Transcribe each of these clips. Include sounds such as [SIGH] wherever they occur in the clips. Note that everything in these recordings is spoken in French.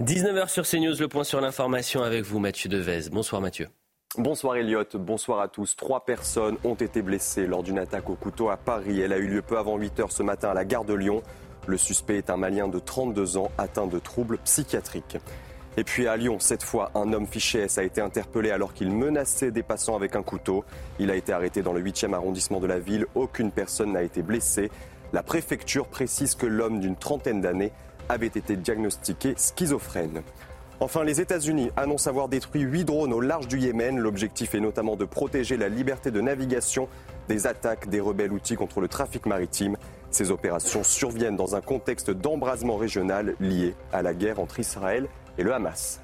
19h sur CNews, le point sur l'information avec vous, Mathieu Devez. Bonsoir Mathieu. Bonsoir Elliot, bonsoir à tous. Trois personnes ont été blessées lors d'une attaque au couteau à Paris. Elle a eu lieu peu avant 8 h ce matin à la gare de Lyon. Le suspect est un Malien de 32 ans atteint de troubles psychiatriques. Et puis à Lyon, cette fois, un homme fiché S a été interpellé alors qu'il menaçait des passants avec un couteau. Il a été arrêté dans le 8e arrondissement de la ville. Aucune personne n'a été blessée. La préfecture précise que l'homme d'une trentaine d'années avait été diagnostiqué schizophrène. Enfin, les États-Unis annoncent avoir détruit huit drones au large du Yémen. L'objectif est notamment de protéger la liberté de navigation des attaques des rebelles outils contre le trafic maritime. Ces opérations surviennent dans un contexte d'embrasement régional lié à la guerre entre Israël et le Hamas.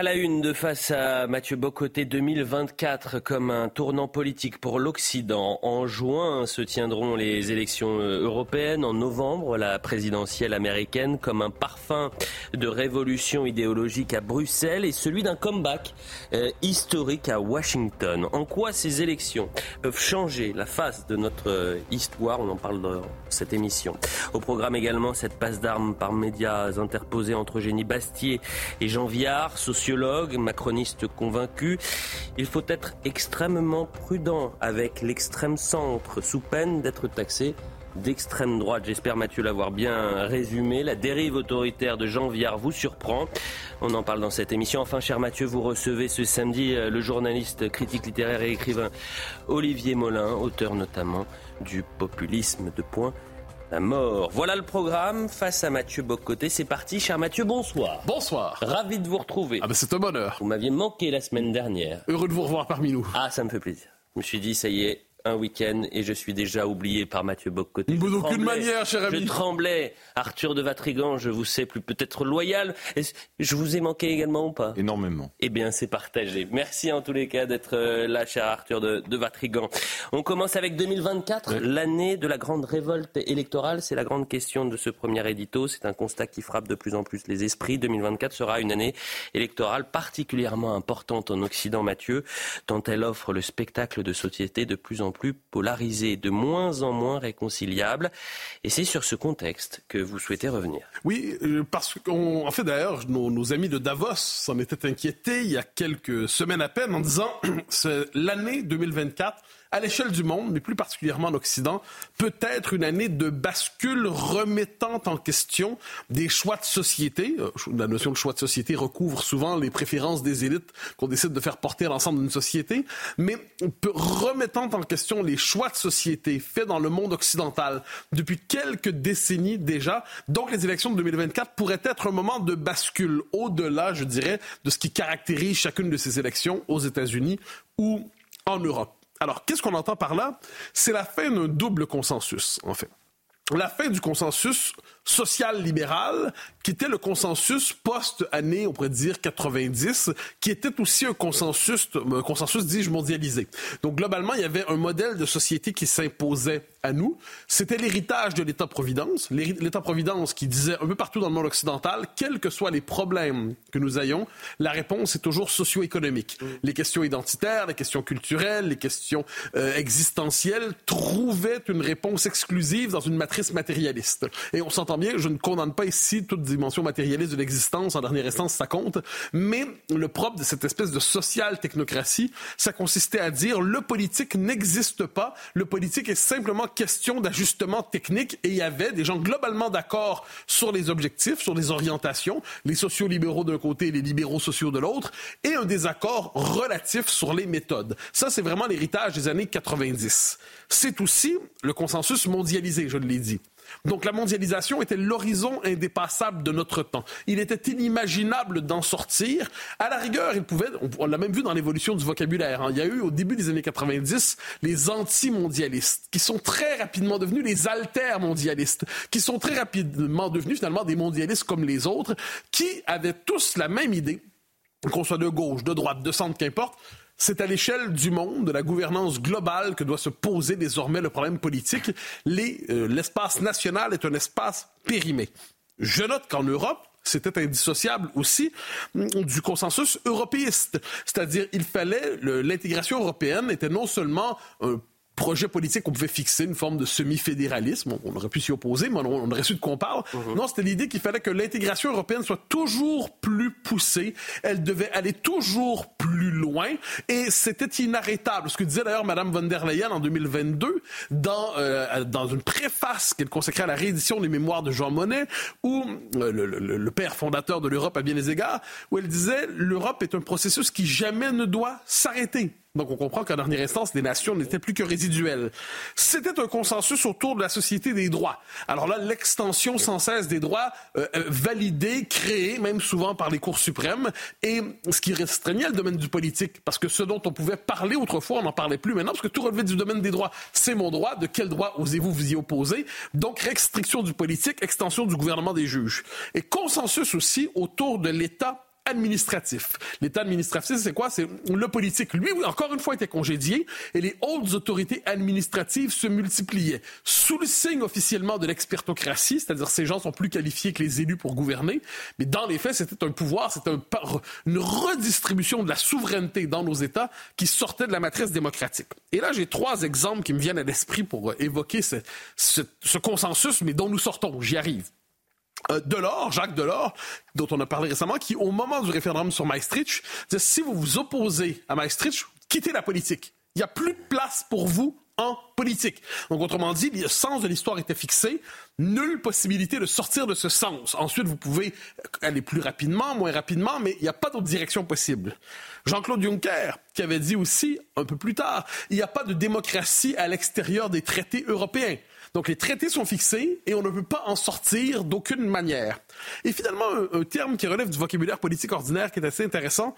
À la une de face à Mathieu Bocoté 2024 comme un tournant politique pour l'Occident. En juin se tiendront les élections européennes. En novembre, la présidentielle américaine comme un parfum de révolution idéologique à Bruxelles et celui d'un comeback euh, historique à Washington. En quoi ces élections peuvent changer la face de notre euh, histoire? On en parle dans cette émission. Au programme également cette passe d'armes par médias interposés entre Génie Bastier et Jean Viard, macroniste convaincu. Il faut être extrêmement prudent avec l'extrême centre, sous peine d'être taxé d'extrême droite. J'espère Mathieu l'avoir bien résumé. La dérive autoritaire de Jean Viard vous surprend. On en parle dans cette émission. Enfin, cher Mathieu, vous recevez ce samedi euh, le journaliste, critique littéraire et écrivain Olivier Molin, auteur notamment du populisme de point la mort. Voilà le programme face à Mathieu Bocoté. C'est parti, cher Mathieu, bonsoir. Bonsoir. Ravi de vous retrouver. Ah ben c'est un bonheur. Vous m'aviez manqué la semaine dernière. Heureux de vous revoir parmi nous. Ah, ça me fait plaisir. Je me suis dit, ça y est, un week-end et je suis déjà oublié par Mathieu Bocoté. D'aucune manière, cher ami. Je tremblais. Arthur de Vatrigan, je vous sais plus peut-être loyal. Je vous ai manqué également ou pas? Énormément. Eh bien, c'est partagé. Merci en tous les cas d'être euh, là, cher Arthur de, de Vatrigan. On commence avec 2024, l'année de la grande révolte électorale. C'est la grande question de ce premier édito. C'est un constat qui frappe de plus en plus les esprits. 2024 sera une année électorale particulièrement importante en Occident, Mathieu, tant elle offre le spectacle de société de plus en plus polarisée, de moins en moins réconciliable. Et c'est sur ce contexte que vous souhaitez revenir. Oui, euh, parce qu'en fait d'ailleurs, nos, nos, amis de Davos s'en étaient inquiétés il y a quelques semaines à peine en disant [COUGHS] c'est l'année 2024 à l'échelle du monde, mais plus particulièrement en Occident, peut être une année de bascule remettant en question des choix de société. Euh, la notion de choix de société recouvre souvent les préférences des élites qu'on décide de faire porter à l'ensemble d'une société, mais remettant en question les choix de société faits dans le monde occidental depuis quelques décennies déjà. Donc les élections de 2024 pourraient être un moment de bascule au-delà, je dirais, de ce qui caractérise chacune de ces élections aux États-Unis ou en Europe. Alors, qu'est-ce qu'on entend par là? C'est la fin d'un double consensus, en fait. La fin du consensus social-libéral, qui était le consensus post-année, on pourrait dire 90, qui était aussi un consensus, un consensus, dis-je, mondialisé. Donc, globalement, il y avait un modèle de société qui s'imposait à nous. C'était l'héritage de l'État-providence. L'État-providence qui disait un peu partout dans le monde occidental, quels que soient les problèmes que nous ayons, la réponse est toujours socio-économique. Mm. Les questions identitaires, les questions culturelles, les questions euh, existentielles trouvaient une réponse exclusive dans une matrice matérialiste. Et on s'entend je ne condamne pas ici toute dimension matérialiste de l'existence, en dernière instance, ça compte, mais le propre de cette espèce de social-technocratie, ça consistait à dire le politique n'existe pas, le politique est simplement question d'ajustement technique et il y avait des gens globalement d'accord sur les objectifs, sur les orientations, les sociaux-libéraux d'un côté et les libéraux sociaux de l'autre, et un désaccord relatif sur les méthodes. Ça, c'est vraiment l'héritage des années 90. C'est aussi le consensus mondialisé, je l'ai dit. Donc la mondialisation était l'horizon indépassable de notre temps. Il était inimaginable d'en sortir. À la rigueur, il pouvait, on, l'a même vu dans l'évolution du vocabulaire. Hein. Il y a eu au début des années 90 les anti-mondialistes qui sont très rapidement devenus les alter-mondialistes, qui sont très rapidement devenus finalement des mondialistes comme les autres, qui avaient tous la même idée qu'on soit de gauche, de droite, de centre, qu'importe, c'est à l'échelle du monde, de la gouvernance globale, que doit se poser désormais le problème politique. Euh, l'espace national est un espace périmé. Je note qu'en Europe, c'était indissociable aussi mm, du consensus européiste. C'est-à-dire, il fallait, l'intégration européenne était non seulement un projet politique qu'on pouvait fixer, une forme de semi-fédéralisme. On, aurait pu s'y opposer, mais on, aurait su de quoi on parle. Mhm. Non, c'était l'idée qu'il fallait que l'intégration européenne soit toujours plus poussée. Elle devait aller toujours plus loin. Et c'était inarrêtable. Ce que disait d'ailleurs Mme von der Leyen en 2022 dans, euh, dans une préface qu'elle consacrait à la réédition des mémoires de Jean Monnet, où euh, le, le père fondateur de l'Europe à bien des égards, où elle disait l'Europe est un processus qui jamais ne doit s'arrêter. Donc on comprend qu'en dernière instance, les nations n'étaient plus que résiduelles. C'était un consensus autour de la société des droits. Alors là, l'extension sans cesse des droits euh, euh, validée, créée, même souvent par les cours suprêmes, et ce qui restreignait le domaine du politique, parce que ce dont on pouvait parler autrefois, on n'en parlait plus maintenant, parce que tout relevait du domaine des droits. C'est mon droit, de quel droit osez-vous vous y opposer? Donc restriction du politique, extension du gouvernement des juges. Et consensus aussi autour de l'État administratif. L'État administratif, c'est quoi? C'est le politique. Lui, encore une fois, était congédié et les hautes autorités administratives se multipliaient. Sous le signe officiellement de l'expertocratie, c'est-à-dire ces gens sont plus qualifiés que les élus pour gouverner, mais dans les faits, c'était un pouvoir, c'était un, une redistribution de la souveraineté dans nos États qui sortait de la matrice démocratique. Et là, j'ai trois exemples qui me viennent à l'esprit pour évoquer ce, ce consensus, mais dont nous sortons. J'y arrive. Euh, Delors, Jacques Delors, dont on a parlé récemment, qui, au moment du référendum sur Maastricht, dit si vous vous opposez à Maastricht, quittez la politique. Il n'y a plus de place pour vous en politique. Donc, autrement dit, le sens de l'histoire était fixé. Nulle possibilité de sortir de ce sens. Ensuite, vous pouvez aller plus rapidement, moins rapidement, mais il n'y a pas d'autre direction possible. Jean-Claude Juncker, qui avait dit aussi, un peu plus tard, il n'y a pas de démocratie à l'extérieur des traités européens. Donc les traités sont fixés et on ne peut pas en sortir d'aucune manière. Et finalement, un, terme qui relève du vocabulaire politique ordinaire qui est assez intéressant,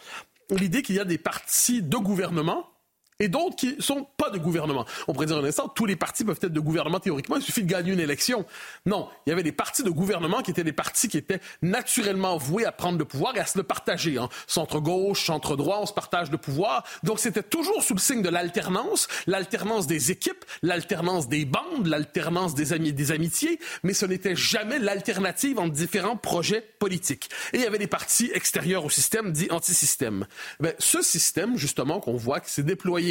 l'idée qu'il y a des partis de gouvernement et d'autres qui sont pas de gouvernement. On pourrait dire un instant, tous les partis peuvent être de gouvernement théoriquement, il suffit de gagner une élection. Non, il y avait des partis de gouvernement qui étaient des partis qui étaient naturellement voués à prendre le pouvoir et à se le partager. Hein. Centre-gauche, centre-droit, on se partage le pouvoir. Donc c'était toujours sous le signe de l'alternance, l'alternance des équipes, l'alternance des bandes, l'alternance des, amis, des amitiés, mais ce n'était jamais l'alternative entre différents projets politiques. Et il y avait des partis extérieurs au système, dits anti-système. Ben, ce système, justement, qu'on voit qui s'est déployé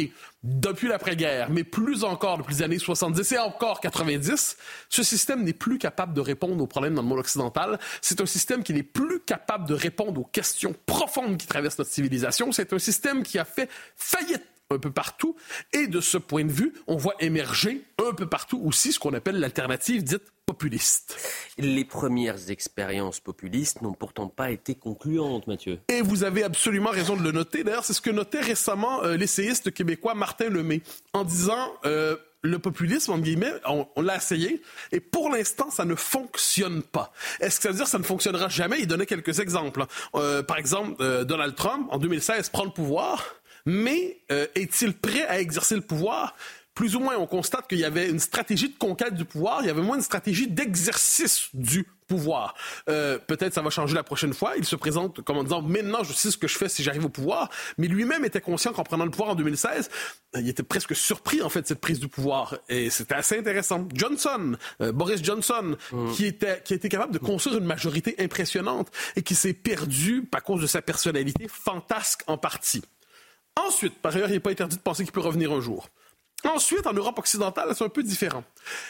depuis l'après-guerre, mais plus encore depuis les années 70 et encore 90, ce système n'est plus capable de répondre aux problèmes dans le monde occidental. C'est un système qui n'est plus capable de répondre aux questions profondes qui traversent notre civilisation. C'est un système qui a fait faillite un peu partout. Et de ce point de vue, on voit émerger un peu partout aussi ce qu'on appelle l'alternative dite populiste. Les premières expériences populistes n'ont pourtant pas été concluantes, Mathieu. Et vous avez absolument raison de le noter. D'ailleurs, c'est ce que notait récemment euh, l'essayiste québécois Martin Lemay en disant... Euh, le populisme, en guillemets, on, l'a essayé, et pour l'instant, ça ne fonctionne pas. Est-ce que ça veut dire que ça ne fonctionnera jamais? Il donnait quelques exemples. Euh, par exemple, Donald Trump, en 2016, prend le pouvoir, mais euh, est-il prêt à exercer le pouvoir? Plus ou moins, on constate qu'il y avait une stratégie de conquête du pouvoir, il y avait moins une stratégie d'exercice du pouvoir. Euh, peut-être ça va changer la prochaine fois. Il se présente comme en disant maintenant je sais ce que je fais si j'arrive au pouvoir. Mais lui-même était conscient qu'en prenant le pouvoir en 2016, il était presque surpris en fait de cette prise du pouvoir. Et c'était assez intéressant. Johnson, euh, Boris Johnson, mmh. qui était qui était capable de construire une majorité impressionnante et qui s'est perdu à cause de sa personnalité fantasque en partie. Ensuite, par ailleurs, il n'est pas interdit de penser qu'il peut revenir un jour. Ensuite, en Europe occidentale, c'est un peu différent.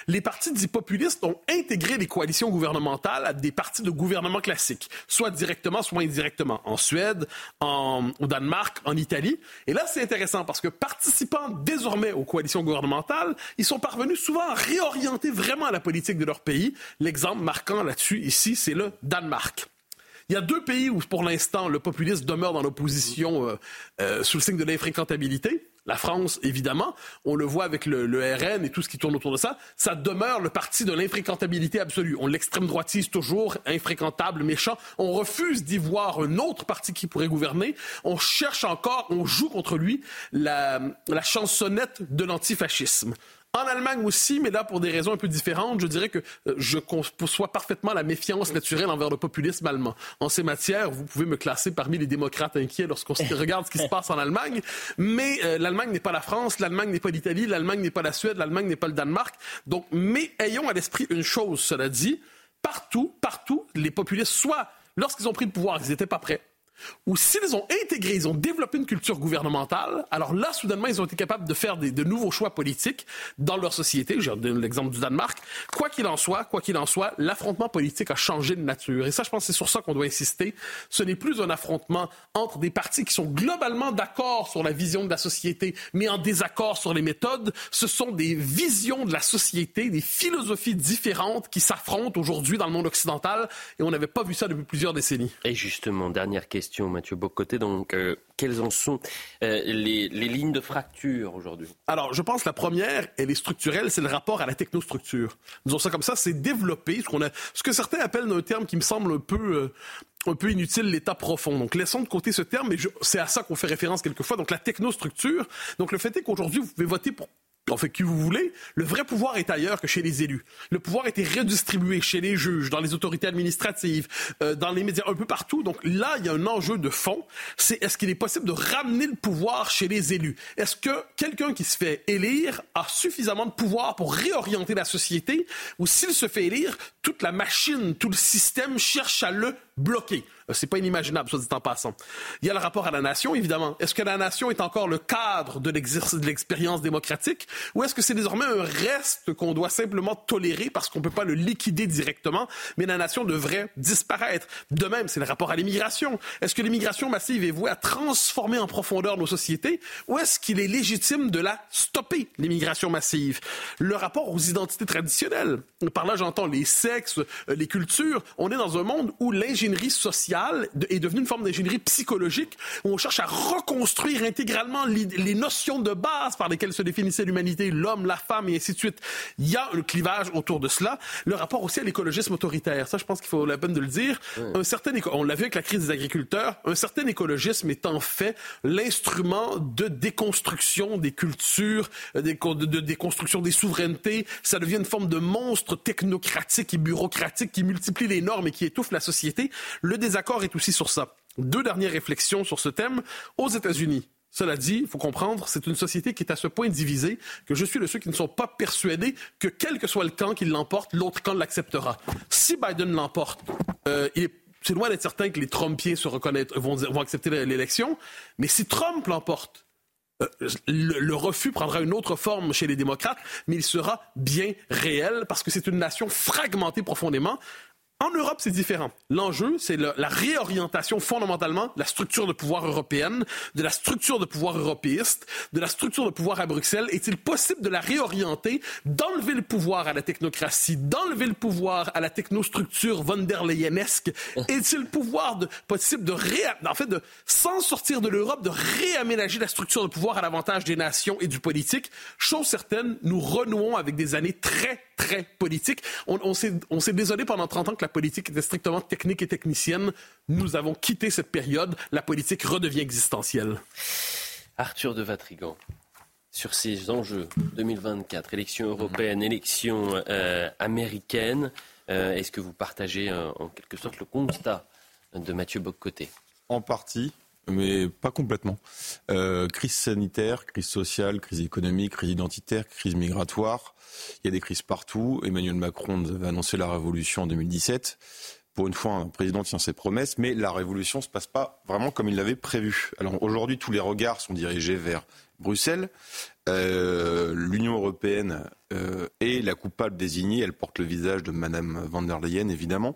Les partis dits populistes ont intégré les coalitions gouvernementales à des partis de gouvernement classiques, soit directement, soit indirectement, en Suède, en, au Danemark, en Italie. Et là, c'est intéressant parce que participant désormais aux coalitions gouvernementales, ils sont parvenus souvent à réorienter vraiment la politique de leur pays. L'exemple marquant là-dessus, ici, c'est le Danemark. Il y a deux pays où, pour l'instant, le populisme demeure dans l'opposition euh, euh, sous le signe de l'infréquentabilité. La France, évidemment, on le voit avec le, RN et tout ce qui tourne autour de ça, ça demeure le parti de l'infréquentabilité absolue. On l'extrême droitise toujours, infréquentable, méchant. On refuse d'y voir un autre parti qui pourrait gouverner. On cherche encore, on joue contre lui la, la chansonnette de l'antifascisme. En Allemagne aussi, mais là pour des raisons un peu différentes, je dirais que euh, je conçois parfaitement la méfiance naturelle envers le populisme allemand. En ces matières, vous pouvez me classer parmi les démocrates inquiets lorsqu'on [LAUGHS] regarde ce qui se passe en Allemagne, mais euh, l'Allemagne n'est pas la France, l'Allemagne n'est pas l'Italie, l'Allemagne n'est pas la Suède, l'Allemagne n'est pas le Danemark. Donc, mais ayons à l'esprit une chose, cela dit, partout, partout, les populistes, soit lorsqu'ils ont pris le pouvoir, ils n'étaient pas prêts, ou s'ils ont intégré, ils ont développé une culture gouvernementale, alors là, soudainement, ils ont été capables de faire de nouveaux choix politiques dans leur société. J'ai donné l'exemple du Danemark. Quoi qu'il en soit, quoi qu'il en soit, l'affrontement politique a changé de nature. Et ça, je pense que c'est sur ça qu'on doit insister. Ce n'est plus un affrontement entre des partis qui sont globalement d'accord sur la vision de la société, mais en désaccord sur les méthodes. Ce sont des visions de la société, des philosophies différentes qui s'affrontent aujourd'hui dans le monde occidental. Et on n'avait pas vu ça depuis plusieurs décennies. Et justement, dernière question Mathieu Bocoté. Donc, euh, quelles en sont euh, les, lignes de fracture aujourd'hui? Alors, je pense que la première, elle est structurelle, c'est le rapport à la technostructure. Disons ça comme ça, c'est développer ce, qu'on a, ce que certains appellent un terme qui me semble un peu... Euh, un peu inutile l'état profond. Donc laissons de côté ce terme, mais c'est à ça qu'on fait référence quelquefois. Donc la technostructure. Donc le fait est qu'aujourd'hui, vous pouvez voter pour en fait, qui vous voulez, le vrai pouvoir est ailleurs que chez les élus. Le pouvoir a été redistribué chez les juges, dans les autorités administratives, euh, dans les médias, un peu partout. Donc là, il y a un enjeu de fond. C'est est-ce qu'il est possible de ramener le pouvoir chez les élus? Est-ce que quelqu'un qui se fait élire a suffisamment de pouvoir pour réorienter la société? Ou s'il se fait élire, toute la machine, tout le système cherche à le bloquer? Euh, c'est pas inimaginable, soit dit en passant. Il y a le rapport à la nation, évidemment. Est-ce que la nation est encore le cadre de l'expérience démocratique ou est-ce que c'est désormais un reste qu'on doit simplement tolérer parce qu'on peut pas le liquider directement, mais la nation devrait disparaître? De même, c'est le rapport à l'immigration. Est-ce que l'immigration massive est vouée à transformer en profondeur nos sociétés ou est-ce qu'il est légitime de la stopper, l'immigration massive? Le rapport aux identités traditionnelles. Par là, j'entends les sexes, euh, les cultures. On est dans un monde où l'ingénierie sociale est devenue une forme d'ingénierie psychologique où on cherche à reconstruire intégralement les notions de base par lesquelles se définissait l'humanité, l'homme, la femme et ainsi de suite. Il y a un clivage autour de cela. Le rapport aussi à l'écologisme autoritaire. Ça, je pense qu'il faut la peine de le dire. Un certain, on l'a vu avec la crise des agriculteurs, un certain écologisme est en fait l'instrument de déconstruction des cultures, euh, de déconstruction des souverainetés. Ça devient une forme de monstre technocratique et bureaucratique qui multiplie les normes et qui étouffe la société. Le désaccord est aussi sur ça. Deux dernières réflexions sur ce thème. Aux États-Unis, cela dit, il faut comprendre, c'est une société qui est à ce point divisée que je suis de ceux qui ne sont pas persuadés que quel que soit le camp qui l'emporte, l'autre camp l'acceptera. Si Biden l'emporte, euh, c'est loin d'être certain que les Trumpiens se vont, accepter l'élection, mais si Trump l'emporte, le, le, refus prendra une autre forme chez les démocrates, mais il sera bien réel parce que c'est une nation fragmentée profondément en Europe, c'est différent. L'enjeu, c'est la réorientation fondamentalement de la structure de pouvoir européenne, de la structure de pouvoir européiste, de la structure de pouvoir à Bruxelles. Est-il possible de la réorienter, d'enlever le pouvoir à la technocratie, d'enlever le pouvoir à la technostructure von der Leyenesque? Est-il pouvoir de, possible de ré, en fait, de, sans sortir de l'Europe, de réaménager la structure de pouvoir à l'avantage des nations et du politique? Chose certaine, nous renouons avec des années très, très politiques. On, on s'est désolé pendant 30 ans que la politique était strictement technique et technicienne. Nous avons quitté cette période. La politique redevient existentielle. Arthur de Vatrigan, sur ces enjeux 2024, élections européennes, élections euh, américaines, euh, est-ce que vous partagez euh, en quelque sorte le constat de Mathieu Boccoté? En partie mais pas complètement. crise sanitaire, crise sociale, crise économique, crise identitaire, crise migratoire. Il y a des crises partout. Emmanuel Macron avait annoncé la révolution en 2017. Pour une fois, un président tient ses promesses, mais la révolution ne se passe pas vraiment comme il l'avait prévu. Alors aujourd'hui, tous les regards sont dirigés vers Bruxelles. Euh, L'Union européenne euh, est la coupable désignée. Elle porte le visage de Madame van der Leyen, évidemment.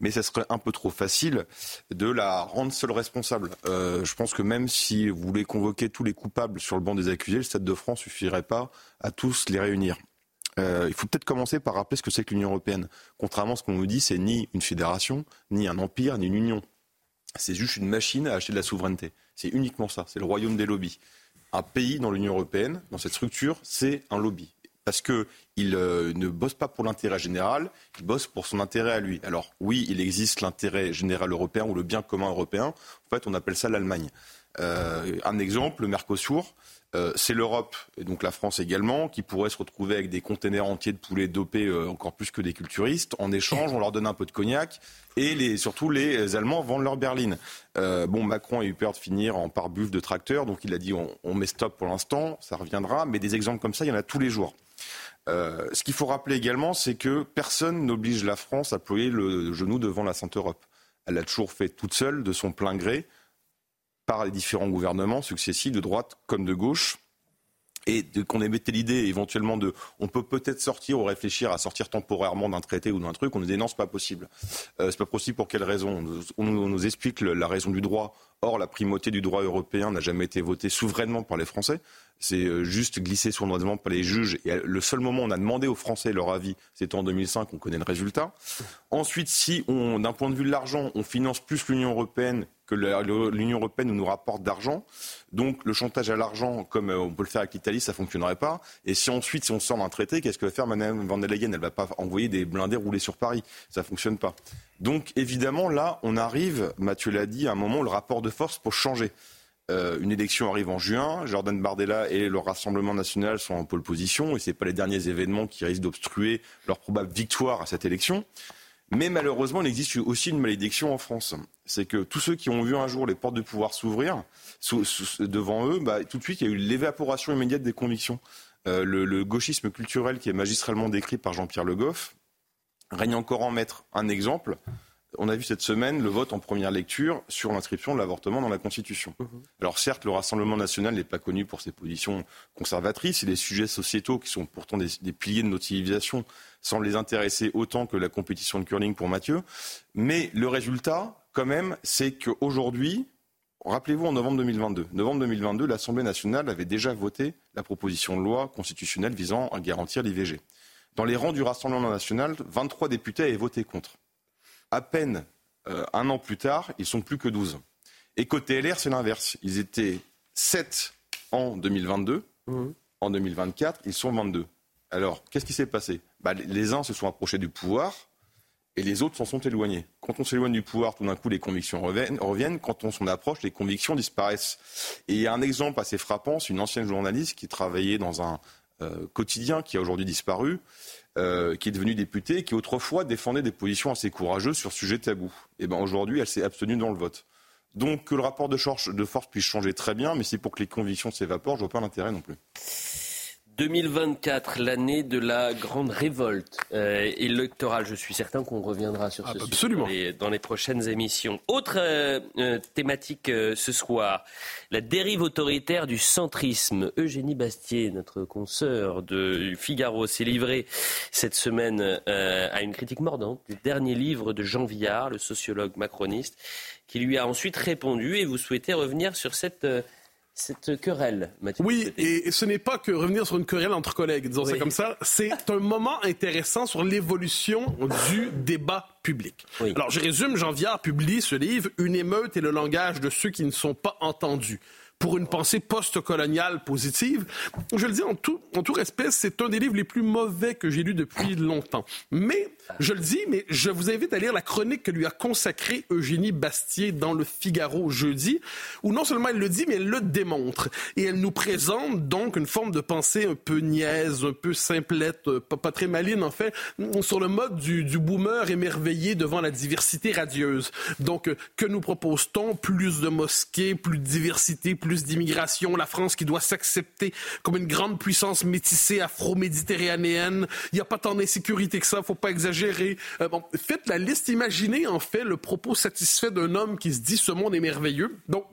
Mais ça serait un peu trop facile de la rendre seule responsable. Euh, je pense que même si vous voulez convoquer tous les coupables sur le banc des accusés, le Stade de France suffirait pas à tous les réunir. Il faut peut-être commencer par rappeler ce que c'est que l'Union européenne. Contrairement à ce qu'on nous dit, c'est ni une fédération, ni un empire, ni une union. C'est juste une machine à acheter de la souveraineté. C'est uniquement ça. C'est le royaume des lobbies. Un pays dans l'Union européenne, dans cette structure, c'est un lobby parce qu'il euh, ne bosse pas pour l'intérêt général, il bosse pour son intérêt à lui. Alors oui, il existe l'intérêt général européen ou le bien commun européen. En fait, on appelle ça l'Allemagne. Euh, un exemple, le Mercosur, euh, c'est l'Europe, et donc la France également, qui pourrait se retrouver avec des containers entiers de poulets dopés encore plus que des culturistes. En échange, on leur donne un peu de cognac et surtout les Allemands vendent leur berline. bon, Macron a eu peur de finir en pare-buff de tracteur, donc il a dit on, met stop pour l'instant, ça reviendra, mais des exemples comme ça, il y en a tous les jours. Euh, ce qu'il faut rappeler également, c'est que personne n'oblige la France à ployer le genou devant la Sainte Europe. Elle l'a toujours fait toute seule, de son plein gré, par les différents gouvernements successifs, de droite comme de gauche. Et qu'on émettait l'idée éventuellement de on peut peut-être sortir ou réfléchir à sortir temporairement d'un traité ou d'un truc, on nous dit non, c'est pas possible. Euh, c'est pas possible pour quelle raison? On nous, explique la raison du droit. Or, la primauté du droit européen n'a jamais été votée souverainement par les Français c'est euh, juste glissé sournoisement par les juges. Et le seul moment où on a demandé aux Français leur avis, c'était en 2005, on connaît le résultat. Ensuite, si d'un point de vue de l'argent, on finance plus l'Union européenne que l'Union européenne nous rapporte d'argent, donc le chantage à l'argent, comme euh, on peut le faire avec l'Italie, ça fonctionnerait pas. Et si ensuite, si on sort d'un traité, qu'est-ce que va faire Mme van der Leyen? Elle va pas envoyer des blindés rouler sur Paris. Ça fonctionne pas. Donc évidemment, là, on arrive, Mathieu l'a dit, à un moment où le rapport de force pour changer. Euh, une élection arrive en juin. Jordan Bardella et le Rassemblement national sont en pole position et ce pas les derniers événements qui risquent d'obstruer leur probable victoire à cette élection. Mais malheureusement, il existe aussi une malédiction en France. C'est que tous ceux qui ont vu un jour les portes du pouvoir s'ouvrir devant eux, bah, tout de suite, il y a eu l'évaporation immédiate des convictions. Euh, le, gauchisme culturel qui est magistralement décrit par Jean-Pierre Le Goff règne encore en maître. Un exemple, on a vu cette semaine le vote en première lecture sur l'inscription de l'avortement dans la Constitution. Mhm. Alors certes, le Rassemblement national n'est pas connu pour ses positions conservatrices et les sujets sociétaux qui sont pourtant des, piliers de notre civilisation semblent les intéresser autant que la compétition de curling pour Mathieu. Mais le résultat, quand même, c'est qu'aujourd'hui, rappelez-vous en novembre 2022, novembre 2022, l'Assemblée nationale avait déjà voté la proposition de loi constitutionnelle visant à garantir l'IVG. Dans les rangs du Rassemblement national, 23 députés avaient voté contre à peine euh, un an plus tard, ils sont plus que 12. Et côté LR, c'est l'inverse. Ils étaient 7 en 2022. Mmh. En 2024, ils sont 22. Alors, qu'est-ce qui s'est passé? Bah, Les uns se sont approchés du pouvoir et les autres s'en sont éloignés. Quand on s'éloigne du pouvoir, tout d'un coup, les convictions reviennent. Quand on s'en approche, les convictions disparaissent. Et il y a un exemple assez frappant, c'est une ancienne journaliste qui travaillait dans un euh, quotidien qui a aujourd'hui disparu euh, qui est devenue députée, qui autrefois défendait des positions assez courageuses sur ce sujet tabou. Et eh ben aujourd'hui, elle s'est abstenue dans le vote. Donc que le rapport de, de force puisse changer très bien, mais c'est pour que les convictions s'évaporent, je vois pas l'intérêt non plus. 2024, l'année de la grande révolte euh, électorale. Je suis certain qu'on reviendra sur ah, ce sujet dans les, prochaines émissions. Autre euh, euh, thématique ce soir, la dérive autoritaire du centrisme. Eugénie Bastier, notre consoeur de Figaro, s'est livrée cette semaine à une critique mordante du dernier livre de Jean Villard, le sociologue macroniste, qui lui a ensuite répondu et vous souhaitez revenir sur cette cette querelle, Mathieu. Oui, et ce n'est pas que revenir sur une querelle entre collègues, disons ça comme ça. C'est [LAUGHS] un moment intéressant sur l'évolution du débat public. Alors, je résume, Jean Viard publie ce livre, Une émeute et le langage de ceux qui ne sont pas entendus pour une pensée post-coloniale positive. Je le dis en tout, en tout respect, c'est un des livres les plus mauvais que j'ai lu depuis longtemps. Mais, je le dis, mais je vous invite à lire la chronique que lui a consacrée Eugénie Bastier dans le Figaro jeudi, où non seulement elle le dit, mais elle le démontre. Et elle nous présente donc une forme de pensée un peu niaise, un peu simplette, pas, pas très maline en fait, sur le mode du, du boomer émerveillé devant la diversité radieuse. Donc, que nous propose-t-on? Plus de mosquées, plus de diversité, plus plus d'immigration, la France qui doit s'accepter comme une grande puissance métissée afro-méditerranéenne. Il n'y a pas tant d'insécurité que ça, faut pas exagérer. Euh, bon, faites la liste, imaginez en fait le propos satisfait d'un homme qui se dit ce monde est merveilleux. Donc,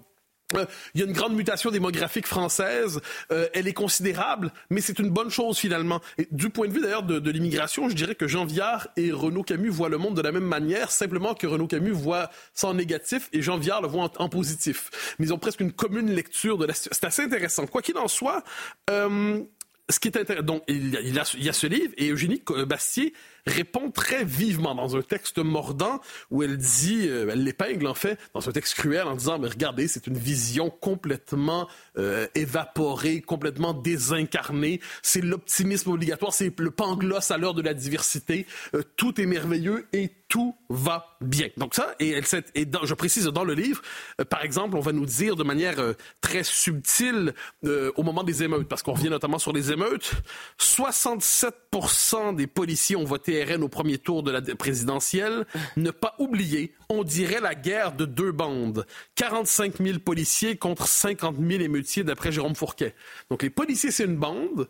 il y a une grande mutation démographique française. Euh, elle est considérable, mais c'est une bonne chose finalement. Et du point de vue d'ailleurs de, l'immigration, je dirais que Jean Viard et Renaud Camus voient le monde de la même manière, simplement que Renaud Camus voit ça en négatif et Jean Viard le voit en, positif. Mais ils ont presque une commune lecture de la situation. C'est assez intéressant. Quoi qu'il en soit, euh, ce qui est intéressant, donc il y, a, il y, a, ce livre et Eugénie Bastier répond très vivement dans un texte mordant où elle dit, euh, elle l'épingle en fait, dans un texte cruel en disant, mais regardez, c'est une vision complètement euh, évaporée, complètement désincarnée, c'est l'optimisme obligatoire, c'est le pangloss à l'heure de la diversité, euh, tout est merveilleux et tout va bien. Donc ça, et, je précise dans le livre, par exemple, on va nous dire de manière très subtile au moment des émeutes, parce qu'on revient notamment sur les émeutes, 67% des policiers ont voté Au premier tour de la présidentielle. Ne pas oublier, on dirait la guerre de deux bandes. 45 000 policiers contre 50 000 émeutiers d'après Jérôme Fourquet. Donc les policiers, c'est une bande.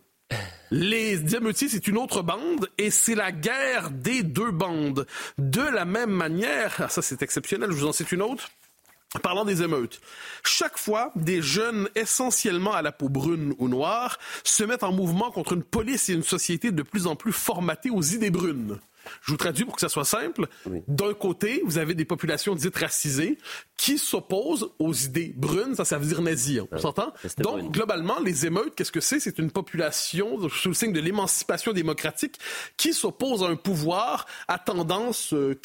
Les Diamoutiers, c'est une autre bande et c'est la guerre des deux bandes. De la même manière, ah, ça c'est exceptionnel, je vous en cite une autre. Parlant des émeutes, chaque fois, des jeunes essentiellement à la peau brune ou noire se mettent en mouvement contre une police et une société de plus en plus formatée aux idées brunes. Je vous traduis pour que ça soit simple. D'un côté, vous avez des populations dites racisées qui s'opposent aux idées brunes, ça, ça veut dire nazi, on s'entend? Donc, globalement, les émeutes, qu'est-ce que c'est? C'est une population sous le signe de l'émancipation démocratique qui s'oppose à un pouvoir à tendance euh,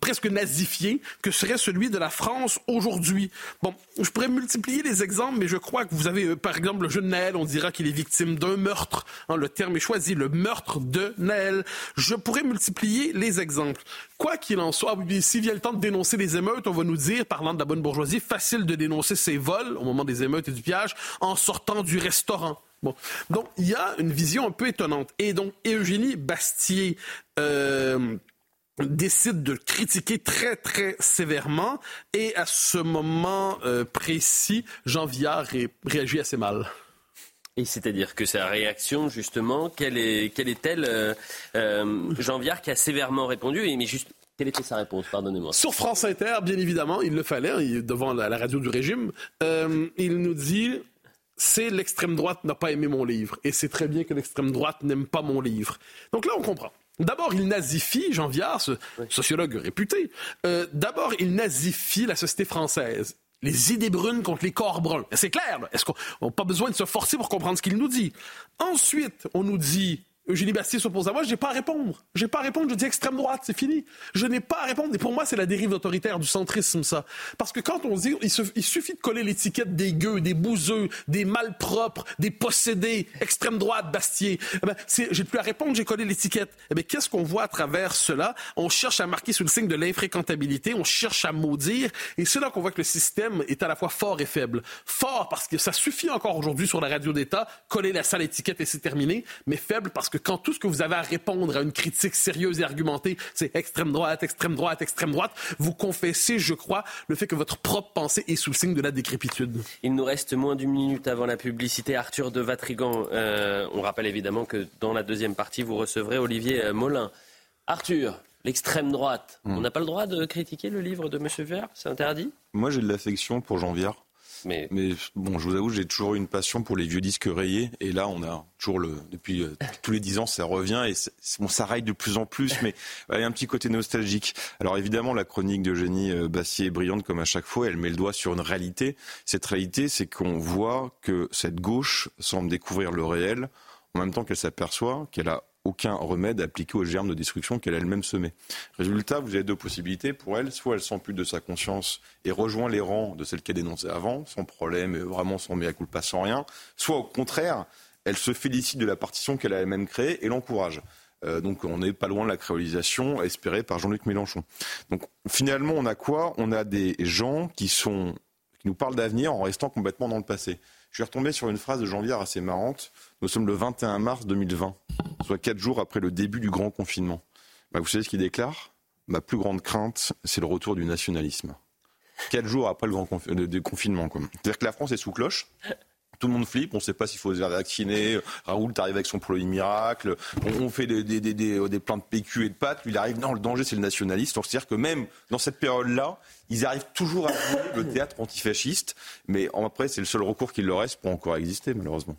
presque nazifiée que serait celui de la France aujourd'hui. Bon, je pourrais multiplier les exemples, mais je crois que vous avez, euh, par exemple, le jeune Naël, on dira qu'il est victime d'un meurtre. Hein, le terme est choisi, le meurtre de Naël. Je pourrais multiplier les exemples. Quoi qu'il en soit, s'il vient le temps de dénoncer les émeutes, on va nous dire, parlant de la bonne bourgeoisie, facile de dénoncer ces vols au moment des émeutes et du pillage en sortant du restaurant. Bon. Donc, il y a une vision un peu étonnante. Et donc, Eugénie Bastier euh, décide de critiquer très, très sévèrement. Et à ce moment euh, précis, Jean Viard réagit assez mal. Et c'est-à-dire que sa réaction, justement, quelle, est, quelle est-elle euh, Jean Viard qui a sévèrement répondu, mais juste, quelle était sa réponse? Pardonnez-moi. Sur France Inter, bien évidemment, il le fallait, devant la, radio du régime, euh, il nous dit c'est l'extrême droite n'a pas aimé mon livre. Et c'est très bien que l'extrême droite n'aime pas mon livre. Donc là, on comprend. D'abord, il nazifie, Jean Viard, ce sociologue réputé, d'abord, il nazifie la société française les idées brunes contre les corps bruns. C'est clair. Est-ce qu'on n'a pas besoin de se forcer pour comprendre ce qu'il nous dit? Ensuite, on nous dit Eugénie Bastier s'oppose à moi, je n'ai pas à répondre. Je n'ai pas à répondre, je dis extrême droite, c'est fini. Je n'ai pas à répondre. Et pour moi, c'est la dérive autoritaire du centrisme, ça. Parce que quand on dit, il, suffit de coller l'étiquette des gueux, des bouseux, des malpropres, des possédés, extrême droite, Bastier. Eh ben, j'ai plus à répondre, j'ai collé l'étiquette. Eh bien, qu'est-ce qu'on voit à travers cela? On cherche à marquer sous le signe de l'infréquentabilité, on cherche à maudire. Et c'est là qu'on voit que le système est à la fois fort et faible. Fort parce que ça suffit encore aujourd'hui sur la radio d'État, coller la sale étiquette et c'est terminé. Mais faible parce que quand tout ce que vous avez à répondre à une critique sérieuse et argumentée, c'est extrême droite, extrême droite, extrême droite, vous confessez, je crois, le fait que votre propre pensée est sous le signe de la décrépitude. Il nous reste moins d'une minute avant la publicité. Arthur de Vatrigan, euh, on rappelle évidemment que dans la deuxième partie, vous recevrez Olivier euh, Molin. Arthur, l'extrême droite, hmm. on n'a pas le droit de critiquer le livre de M. Vert C'est interdit? Moi, j'ai de l'affection pour Jean Viard. Mais... bon, je vous avoue, j'ai toujours eu une passion pour les vieux disques rayés. Et là, on a toujours le, depuis euh, [LAUGHS] tous les dix ans, ça revient et bon, ça de plus en plus, mais [LAUGHS] il y a un petit côté nostalgique. Alors évidemment, la chronique d'Eugénie euh, Bassier est brillante comme à chaque fois. Elle met le doigt sur une réalité. Cette réalité, c'est qu'on voit que cette gauche semble découvrir le réel en même temps qu'elle s'aperçoit qu'elle a aucun remède appliqué aux germes de destruction qu'elle elle-même semait. Résultat, vous avez deux possibilités pour elle. Soit elle plus de sa conscience et rejoint les rangs de celle qu'elle dénonçait avant, sans problème, vraiment sans mea culpa, sans rien. Soit au contraire, elle se félicite de la partition qu'elle a elle-même créée et l'encourage. Euh, donc on n'est pas loin de la créolisation espérée par Jean-Luc Mélenchon. Donc finalement, on a quoi? On a des gens qui sont qui nous parlent d'avenir en restant complètement dans le passé. Je suis retombé sur une phrase de Janvier assez marrante. Nous sommes le 21 mars 2020, soit quatre jours après le début du grand confinement. Bah, vous savez ce qu'il déclare? Ma plus grande crainte, c'est le retour du nationalisme. Quatre jours après le grand confinement. C'est-à-dire que la France est sous cloche. Tout le monde flippe, on ne sait pas s'il faut se faire vacciner. Raoul arrive avec son produit miracle. On, fait des, des, des, des, plans de PQ et de pâtes. Lui, il arrive, non, le danger, c'est le nationaliste. C'est-à-dire que même dans cette période-là, ils arrivent toujours à jouer le théâtre antifasciste. Mais après, c'est le seul recours qu'il leur reste pour encore exister, malheureusement.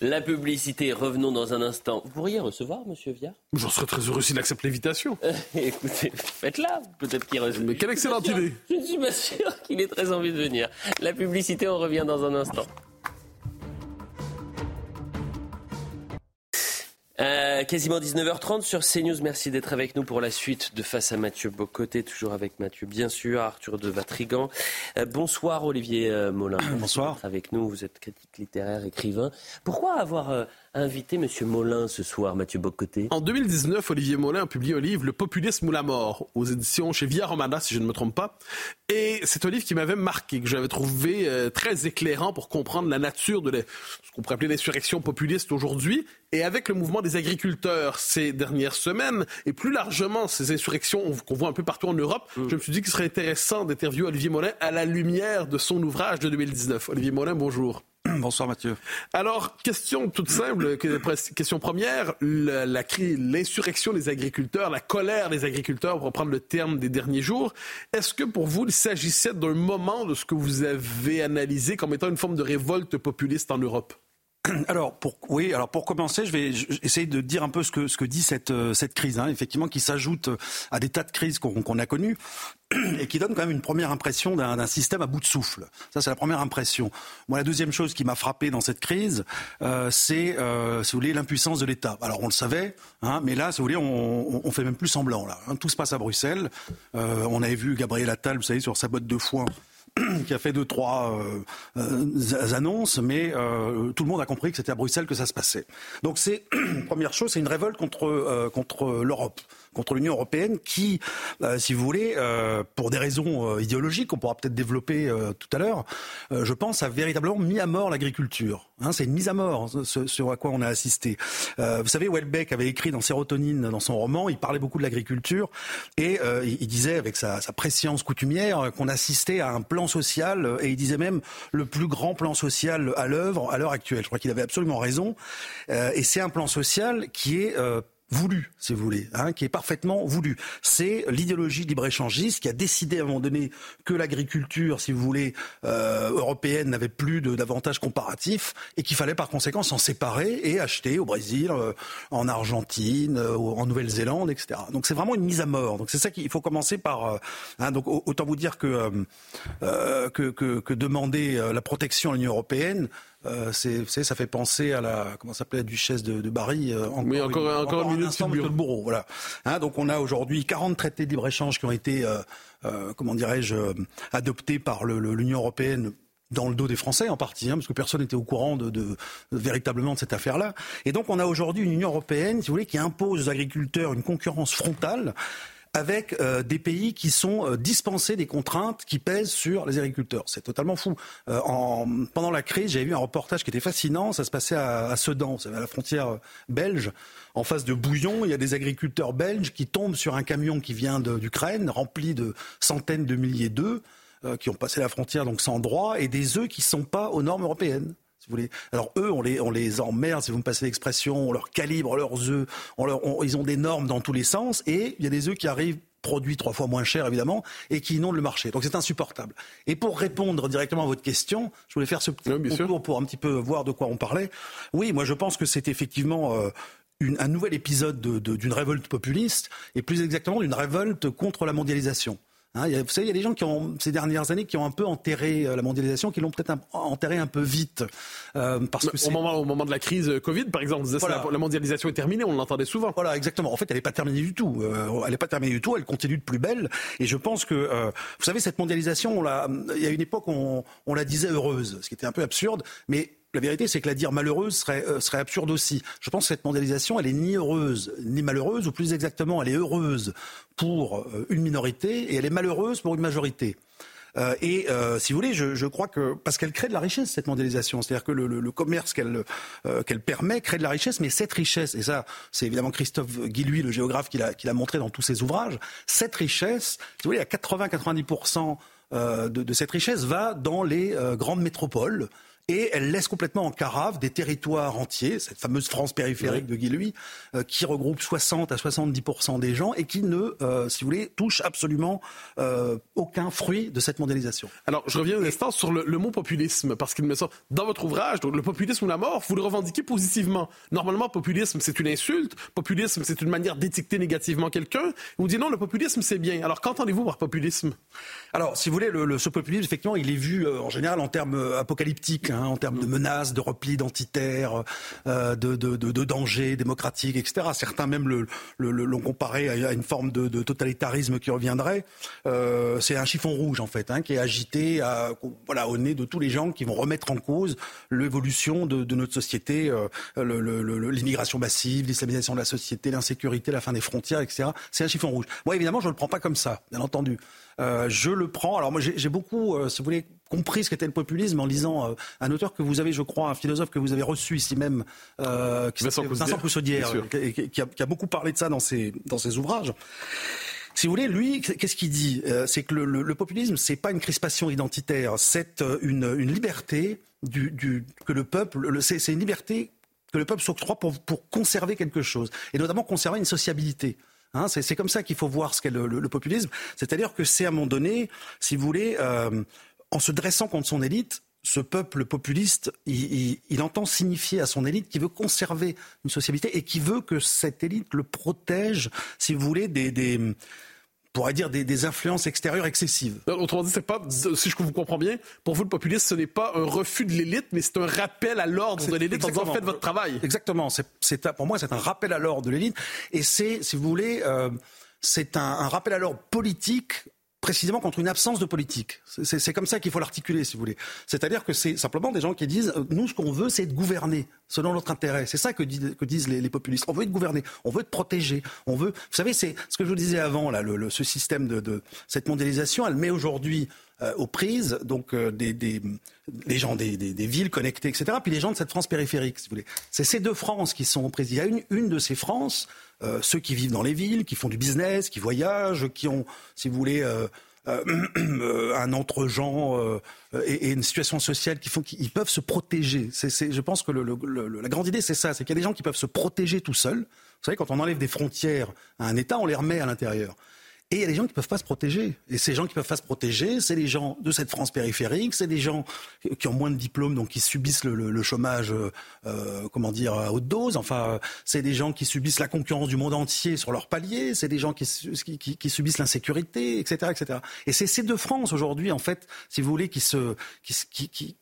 La publicité, revenons dans un instant. Vous pourriez recevoir, monsieur Viard? J'en serais très heureux s'il accepte l'invitation. [LAUGHS] écoutez, faites-la. Peut-être qu'il reçoit. Mais quelle excellente idée Je ne suis pas sûr qu'il ait très envie de venir. La publicité, on revient dans un instant. Euh, quasiment 19h30 sur CNews. Merci d'être avec nous pour la suite de Face à Mathieu Bocoté. Toujours avec Mathieu, bien sûr, Arthur de Vatrigan. Euh, bonsoir Olivier euh, Molin. Bonsoir. avec nous. Vous êtes critique littéraire, écrivain. Pourquoi avoir invité M. Molin ce soir, Mathieu Bocoté En 2019, Olivier Molin a publié un livre, Le populisme ou la mort, aux éditions chez Via Romana, si je ne me trompe pas. Et c'est un livre qui m'avait marqué, que j'avais trouvé très éclairant pour comprendre la nature de ce qu'on pourrait appeler l'insurrection populiste aujourd'hui. Et avec le mouvement des agriculteurs ces dernières semaines, et plus largement ces insurrections qu'on voit un peu partout en Europe, mm. je me suis dit qu'il serait intéressant d'interviewer Olivier Molin à la lumière de son ouvrage de 2019. Olivier Molin, bonjour. [CLEARS THROAT] Bonsoir Mathieu. Alors, question toute simple, question première, l'insurrection des agriculteurs, la colère des agriculteurs, pour reprendre le terme des derniers jours, est-ce que pour vous, il s'agissait d'un moment de ce que vous avez analysé comme étant une forme de révolte populiste en Europe? [CLEARS THROAT] alors pour oui, alors pour commencer, je vais essayer de dire un peu ce que ce que dit cette euh, cette crise, hein, effectivement, qui s'ajoute à des tas de crises qu'on a connues [CLEARS THROAT] et qui donne quand même une première impression d'un système à bout de souffle. Ça, c'est la première impression. Moi, la deuxième chose qui m'a frappé dans cette crise, euh, c'est, euh, si vous voulez, l'impuissance de l'État. Alors, on le savait, hein, mais là, si vous voulez, on, on, fait même plus semblant. Là, hein. Tout se passe à Bruxelles. Euh, on avait vu Gabriel Attal, vous savez, sur sa botte de foin qui a fait deux trois euh, euh, annonces, mais euh, tout le monde a compris que c'était à Bruxelles que ça se passait. Donc c'est [CLEARS THROAT] première chose, c'est une révolte contre contre l'Europe contre l'Union européenne qui, euh, si vous voulez, euh, pour des raisons euh, idéologiques qu'on pourra peut-être développer tout à l'heure, je pense, a véritablement mis à mort l'agriculture. Hein, c'est une mise à mort, ce, sur à quoi on a assisté. vous savez, Welbeck avait écrit dans Sérotonine, dans son roman, il parlait beaucoup de l'agriculture et il disait avec sa, sa préscience coutumière qu'on assistait à un plan social et il disait même le plus grand plan social à l'œuvre à l'heure actuelle. Je crois qu'il avait absolument raison. et c'est un plan social qui est voulu, si vous voulez, hein, qui est parfaitement voulu. C'est l'idéologie libre-échangiste qui a décidé à un moment donné que l'agriculture, si vous voulez, euh, européenne n'avait plus d'avantages comparatifs et qu'il fallait par conséquent s'en séparer et acheter au Brésil, euh, en Argentine, euh, en Nouvelle-Zélande, etc. Donc c'est vraiment une mise à mort. Donc c'est ça qu'il faut commencer par. Hein, donc autant vous dire que, que, que, que demander la protection à l'Union européenne euh, c'est, ça fait penser à la comment s'appelait la duchesse de, de Bari. Euh, encore, une, encore, une minute de bourreau. Voilà. Hein, donc on a aujourd'hui 40 traités de libre échange qui ont été, euh, euh comment dirais-je, adoptés par le, l'Union européenne dans le dos des Français en partie, hein, parce que personne n'était au courant de, de, véritablement de cette affaire-là. Et donc on a aujourd'hui une Union européenne, si vous voulez, qui impose aux agriculteurs une concurrence frontale avec euh, des pays qui sont euh, dispensés des contraintes qui pèsent sur les agriculteurs. C'est totalement fou. Euh, en, pendant la crise, j'avais vu un reportage qui était fascinant. Ça se passait à, Sedan, à la frontière belge. En face de Bouillon, il y a des agriculteurs belges qui tombent sur un camion qui vient d'Ukraine, rempli de centaines de milliers d'œufs, qui ont passé la frontière donc sans droit, et des œufs qui ne sont pas aux normes européennes. Alors eux, on les, on les emmerde, si vous me passez l'expression, on leur calibre leurs œufs, on leur, ils ont des normes dans tous les sens, et il y a des œufs qui arrivent produits trois fois moins cher évidemment et qui inondent le marché. Donc c'est insupportable. Et pour répondre directement à votre question, je voulais faire ce petit concours pour un petit peu voir de quoi on parlait. Oui, moi je pense que c'est effectivement euh, un nouvel épisode d'une révolte populiste et plus exactement d'une révolte contre la mondialisation. Hein, vous savez, il y a des gens qui ont, ces dernières années, qui ont un peu enterré euh, la mondialisation, qui l'ont peut-être enterré un peu vite. Euh, parce que au, moment, au moment de la crise Covid, par exemple, la, mondialisation est terminée, on l'entendait souvent. Voilà, exactement. En fait, elle n'est pas terminée du tout. Euh, elle n'est pas terminée du tout, elle continue de plus belle. Et je pense que, euh, vous savez, cette mondialisation, il y a une époque, on, on la disait heureuse, ce qui était un peu absurde, mais la vérité, c'est que la dire malheureuse serait, euh, serait absurde aussi. Je pense que cette mondialisation, elle est ni heureuse ni malheureuse, ou plus exactement, elle est heureuse pour euh, une minorité et elle est malheureuse pour une majorité. Euh, et euh, si vous voulez, je, je crois que parce qu'elle crée de la richesse cette mondialisation, c'est-à-dire que le, le, le commerce qu'elle euh, qu'elle permet crée de la richesse, mais cette richesse, et ça, c'est évidemment Christophe Guilluy, le géographe, qui l'a qui l'a montré dans tous ses ouvrages. Cette richesse, si vous voulez, à 80-90 de, de, cette richesse va dans les grandes métropoles et elle laisse complètement en carafe des territoires entiers, cette fameuse France périphérique de Guy euh, qui regroupe 60 à 70% des gens et qui ne, euh, si vous voulez, touche absolument euh, aucun fruit de cette mondialisation. Alors, je reviens un instant sur le, mot populisme, parce qu'il me semble, dans votre ouvrage, donc, le populisme ou la mort, vous le revendiquez positivement. Normalement, populisme, c'est une insulte, populisme, c'est une manière d'étiqueter négativement quelqu'un. Vous dites non, le populisme, c'est bien. Alors, qu'entendez-vous par populisme? Alors, si vous voulez, le, ce populisme, effectivement, il est vu en général en termes apocalyptiques. Hein, en termes de menaces, de repli identitaire, euh, de, de, de, danger démocratique, etc. Certains même l'ont comparé à une forme de, totalitarisme qui reviendrait. Euh, c'est un chiffon rouge en fait, hein, qui est agité à, voilà, au nez de tous les gens qui vont remettre en cause l'évolution de, notre société, euh, l'immigration massive, l'islamisation de la société, l'insécurité, la fin des frontières, etc. C'est un chiffon rouge. Moi, évidemment, je ne le prends pas comme ça, bien entendu. Euh, je le prends. Alors moi, j'ai beaucoup, euh, si vous voulez, compris ce qu'était le populisme en lisant euh, un auteur que vous avez, je crois, un philosophe que vous avez reçu ici même, qui Vincent, Vincent Poussaudière, qui, a, beaucoup parlé de ça dans ses, dans ses ouvrages. Si vous voulez, lui, qu'est-ce qu'il dit C'est que le, le, le populisme, c'est pas une crispation identitaire, c'est une, une, liberté du, du, que le peuple, c'est une liberté que le peuple s'octroie pour, pour conserver quelque chose, et notamment conserver une sociabilité. Hein, c'est comme ça qu'il faut voir ce qu'est le, populisme. C'est-à-dire que c'est à un moment donné, si vous voulez, euh, en se dressant contre son élite, ce peuple populiste, il, entend signifier à son élite qu'il veut conserver une sociabilité et qu'il veut que cette élite le protège, si vous voulez, des pourrait dire des, influences extérieures excessives. Autrement dit, c'est pas, si je vous comprends bien, pour vous le populisme, ce n'est pas un refus de l'élite, mais c'est un rappel à l'ordre de l'élite en disant faites votre travail. Exactement. C'est, pour moi, c'est un rappel à l'ordre de l'élite, et c'est, si vous voulez, euh, c'est un, un, rappel à l'ordre politique précisément contre une absence de politique. C'est comme ça qu'il faut l'articuler, si vous voulez. C'est-à-dire que c'est simplement des gens qui disent euh, nous, ce qu'on veut, c'est être gouverné selon notre intérêt. C'est ça que, disent les, populistes. On veut être gouverné, on veut être protégé, on veut. Vous savez, c'est ce que je vous disais avant là, ce système de, cette mondialisation, elle met aujourd'hui aux prises donc euh, des, des, les gens des, des, villes connectées, etc. Puis les gens de cette France périphérique, si vous voulez. C'est ces deux France qui sont aux prises. Il y a une, une de ces France euh, ceux qui vivent dans les villes, qui font du business, qui voyagent, qui ont, si vous voulez, euh, euh, un entre-gens et, une situation sociale qui font qu'ils peuvent se protéger. Je pense que la grande idée, c'est ça, c'est qu'il y a des gens qui peuvent se protéger tout seuls. Vous savez, quand on enlève des frontières à un État, on les remet à l'intérieur. Et il y a des gens qui ne peuvent pas se protéger. Et ces gens qui ne peuvent pas se protéger, c'est les gens de cette France périphérique, c'est des gens qui ont moins de diplômes, donc qui subissent le, chômage, euh, comment dire, à haute dose. Enfin, c'est des gens qui subissent la concurrence du monde entier sur leur palier, c'est des gens qui, subissent l'insécurité, etc., etc. Et c'est ces deux France aujourd'hui, en fait, si vous voulez, qui se, qui,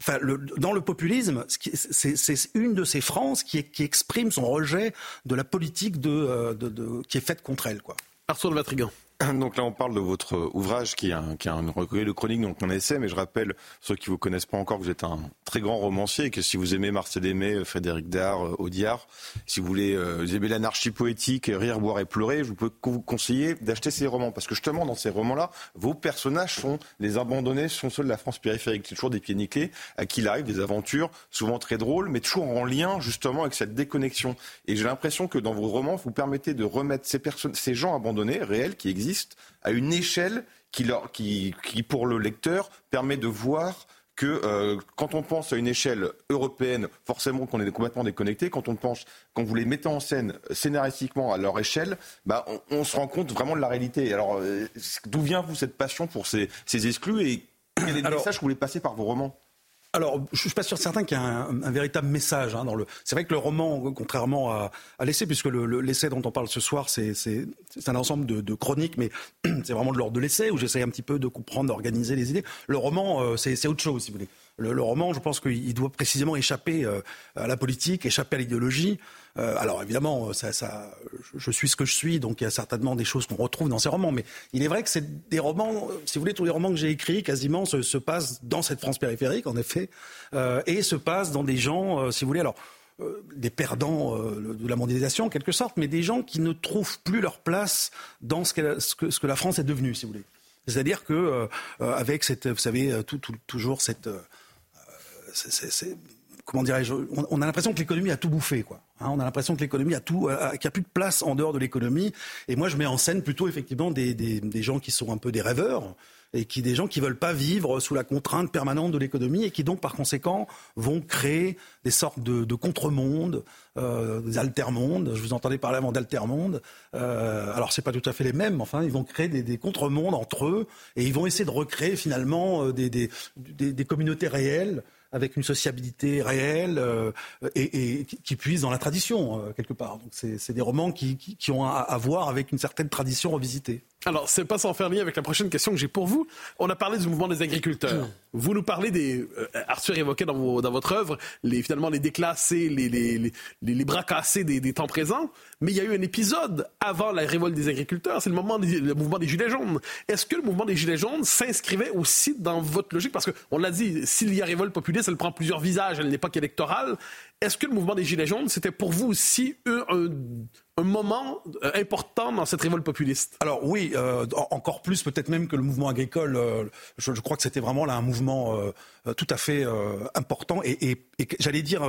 Enfin, dans le populisme, c'est une de ces France qui, exprime son rejet de la politique euh, qui est faite contre elle. Quoi. Arthur de Vatrigan. [CLEARS THROAT] Donc là, on parle de votre ouvrage qui est un, un recueil de chroniques, donc mon essai, mais je rappelle, ceux qui vous connaissent pas encore, vous êtes un très grand romancier et que si vous aimez Marcel Aimé, Frédéric Dard, euh, Audiard, si vous voulez, euh, aimez l'anarchie poétique, rire, boire et pleurer, je peux vous conseiller d'acheter ces romans. Parce que justement, dans ces romans-là, vos personnages sont les abandonnés, sont ceux de la France périphérique. C'est toujours des pieds nickelés, à qui il arrive des aventures, souvent très drôles, mais toujours en lien justement avec cette déconnexion. Et j'ai l'impression que dans vos romans, vous permettez de remettre ces gens abandonnés, réels, qui existent, à une échelle qui, qui, pour le lecteur, permet de voir que euh, quand on pense à une échelle européenne, forcément qu'on est complètement déconnecté. Quand on pense, quand vous les mettez en scène scénaristiquement à leur échelle, bah, on, se rend compte vraiment de la réalité. Alors, euh, d'où vient vous cette passion pour ces, exclus et quel est le message que vous voulez passer par vos romans? Alors, je suis pas sûr certain qu'il y ait un, véritable message hein, dans le. C'est vrai que le roman, contrairement à, à l'essai, puisque l'essai dont on parle ce soir, c'est un ensemble de, de chroniques, mais [CLEARS THROAT] c'est vraiment de l'ordre de l'essai où j'essaie un petit peu de comprendre, d'organiser les idées. Le roman, euh, c'est autre chose, si vous voulez. Le, le roman, je pense qu'il doit précisément échapper euh, à la politique, échapper à l'idéologie. Euh, alors évidemment, ça, je suis ce que je suis, donc il y a certainement des choses qu'on retrouve dans ces romans. Mais il est vrai que c'est des romans, si vous voulez, tous les romans que j'ai écrits quasiment se, se, passent dans cette France périphérique, en effet, euh, et se passent dans des gens, euh, si vous voulez, alors euh, des perdants de la mondialisation en quelque sorte, mais des gens qui ne trouvent plus leur place dans ce que, la France est devenue, si vous voulez. C'est-à-dire que avec cette, vous savez, toujours cette comment dirais-je, on, a l'impression que l'économie a tout bouffé, quoi. Hein. on a l'impression que l'économie a tout, euh, qu'il n'y a plus de place en dehors de l'économie. Et moi, je mets en scène plutôt effectivement des, des, gens qui sont un peu des rêveurs et qui des gens qui veulent pas vivre sous la contrainte permanente de l'économie et qui donc par conséquent vont créer des sortes de, de contre-mondes, euh, des altermondes. Je vous entendais parler avant d'altermondes. Euh, alors c'est pas tout à fait les mêmes, enfin ils vont créer des, des contre-mondes entre eux et ils vont essayer de recréer finalement euh, des, des, des communautés réelles avec une sociabilité réelle euh, et, qui puise dans la tradition, euh, quelque part. Donc c'est des romans qui, ont à, à voir avec une certaine tradition revisitée. Alors, c'est pas sans faire lien avec la prochaine question que j'ai pour vous. On a parlé du mouvement des agriculteurs. [COUGHS] Vous nous parlez des... Euh, Arthur évoquait dans, dans votre œuvre les, finalement les déclassés, les, les, les, les bras cassés des, des, temps présents. Mais il y a eu un épisode avant la révolte des agriculteurs, c'est le, moment le mouvement des Gilets jaunes. Est-ce que le mouvement des Gilets jaunes s'inscrivait aussi dans votre logique? Parce qu'on l'a dit, s'il y a révolte populiste, elle prend plusieurs visages à l'époque électorale. Est-ce que le mouvement des Gilets jaunes, c'était pour vous aussi un, moment euh, important dans cette révolte populiste? Alors oui, euh, encore plus peut-être même que le mouvement agricole. Euh, je, crois que c'était vraiment là un mouvement tout à fait important et j'allais dire